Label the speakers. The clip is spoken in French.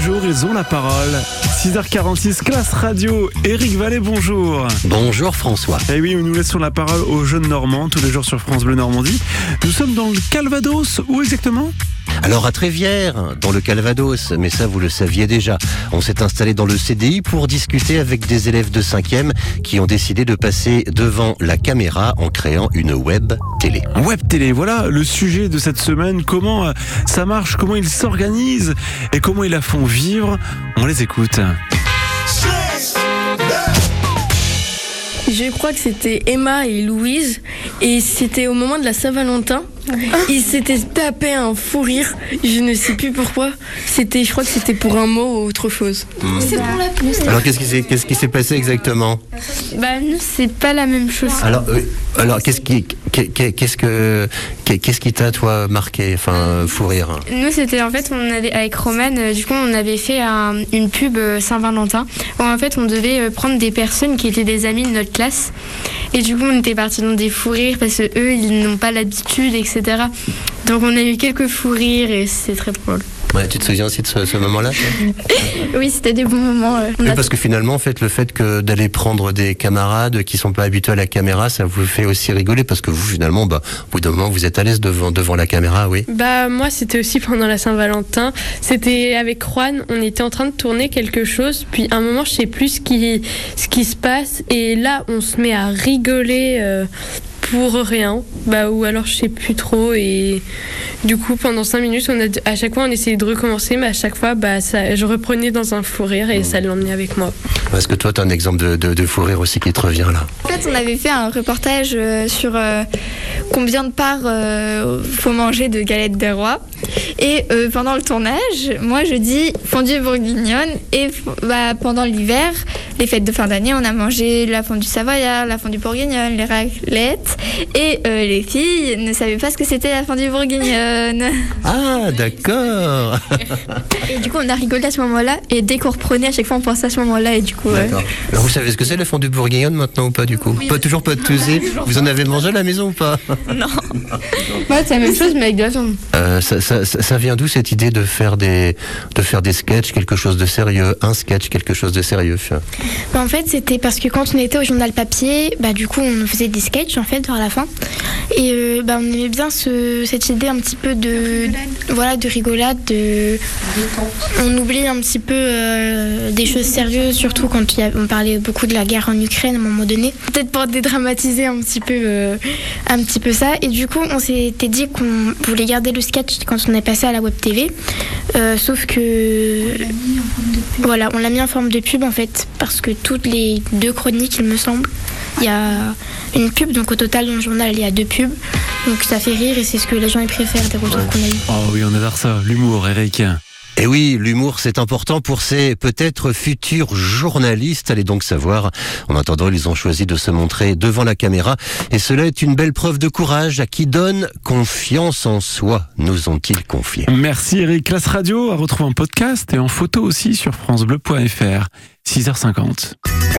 Speaker 1: jours, ils ont la parole. 6h46, classe radio. Eric Vallée, bonjour.
Speaker 2: Bonjour François.
Speaker 1: Eh oui, nous laissons la parole aux jeunes Normands tous les jours sur France Bleu Normandie. Nous sommes dans le Calvados. Où exactement?
Speaker 2: Alors à Trévière, dans le Calvados, mais ça vous le saviez déjà, on s'est installé dans le CDI pour discuter avec des élèves de 5e qui ont décidé de passer devant la caméra en créant une web télé.
Speaker 1: Web télé, voilà le sujet de cette semaine. Comment euh, ça marche, comment ils s'organisent et comment ils la font vivre. On les écoute.
Speaker 3: Je crois que c'était Emma et Louise et c'était au moment de la Saint-Valentin. Ils s'étaient tapé un fou rire, je ne sais plus pourquoi. C'était, je crois que c'était pour un mot ou autre chose.
Speaker 2: Alors qu'est-ce qui s'est qu'est-ce qui s'est passé exactement?
Speaker 3: Bah nous c'est pas la même chose.
Speaker 2: Alors euh, alors qu'est-ce qui qu'est- qu'est- qu'est-ce que qu'est- qu'est-ce qui t'a toi marqué enfin fou rire?
Speaker 4: Nous, c'était en fait, on avait avec Romane, euh, du coup, on avait fait un- une pub euh, Saint-Valentin où en fait, on devait prendre des personnes qui étaient des amis de notre classe. Et du coup, on était partis dans des fous rires parce que eux, ils n'ont pas l'habitude, etc. Donc, on a eu quelques fous rires et c'est très drôle.
Speaker 2: Ouais, tu te souviens aussi de ce, ce moment-là
Speaker 4: Oui, c'était des bons moments. euh.
Speaker 2: Oui, parce que finalement, en fait, le fait que d'aller prendre des camarades qui sont pas habitués à la caméra, ça vous fait aussi rigoler parce que vous, finalement, bah, au bout d'un moment, vous êtes à l'aise devant, devant la caméra, oui.
Speaker 5: Bah moi c'était aussi pendant la Saint-Valentin. C'était avec Juan, on était en train de tourner quelque chose, puis à un moment je sais plus ce qui, ce qui se passe, et là on se met à rigoler euh, pour rien, bah ou alors je sais plus trop, et du coup pendant cinq minutes on a, à chaque fois on essayait de recommencer, mais à chaque fois bah ça, je reprenais dans un fou rire et ça l'emmenait avec moi.
Speaker 2: Parce que toi, tu as un exemple de, de, de fou rire aussi qui te revient là.
Speaker 6: En fait, on avait fait un reportage euh, sur euh, combien de parts euh, faut manger de galettes des rois. Et euh, pendant le tournage, moi je dis fondue bourguignonne. Et bah, pendant l'hiver, les fêtes de fin d'année, on a mangé la fondue savoyard, la fondue bourguignonne, les raclettes. Et euh, les filles ne savaient pas ce que c'était la fondue bourguignonne.
Speaker 2: Ah, d'accord.
Speaker 6: Et du coup, on a rigolé à ce moment-là. Et dès qu'on reprenait, à chaque fois, on pensait à ce moment-là. Et du coup.
Speaker 2: D'accord. Vous savez ce que c'est le fondue bourguignonne maintenant ou pas du coup? Pas toujours pas de. Vous en avez mangé à la maison ou pas?
Speaker 3: Ouais, c'est la même chose mais avec de la viande.
Speaker 2: Euh, ça, ça, ça- ça vient d'où cette idée de faire des de faire des sketchs, quelque chose de sérieux, un sketch, quelque chose de sérieux
Speaker 7: Bah, en fait, c'était parce que quand on était au journal papier, bah, du coup, on faisait des sketchs en fait vers la fin. Et euh, bah, on aimait bien ce, cette idée un petit peu de, voilà, de rigolade. De, on oublie un petit peu euh, des choses sérieuses, surtout quand il y a- on parlait beaucoup de la guerre en Ukraine à un moment donné. Peut-être pour dédramatiser un petit peu, euh, un petit peu ça. Et du coup, on s'était dit qu'on voulait garder le sketch quand on est passé à la web TV. Euh, sauf que voilà, on l'a mis en forme de pub en fait, parce que toutes les deux chroniques, il me semble, il y a une pub, donc au total dans le journal, il y a deux pubs. Donc ça fait rire et c'est ce que les gens ils préfèrent des retours qu'on a eu.
Speaker 1: Oh oui, on adore ça. L'humour, Eric.
Speaker 2: Et oui, l'humour, c'est important pour ces peut-être futurs journalistes. Allez donc savoir. En attendant, ils ont choisi de se montrer devant la caméra. Et cela est une belle preuve de courage à qui donne confiance en soi, nous ont-ils confié.
Speaker 1: Merci Eric. Classe radio à retrouver en podcast et en photo aussi sur francebleu.fr. 6h50.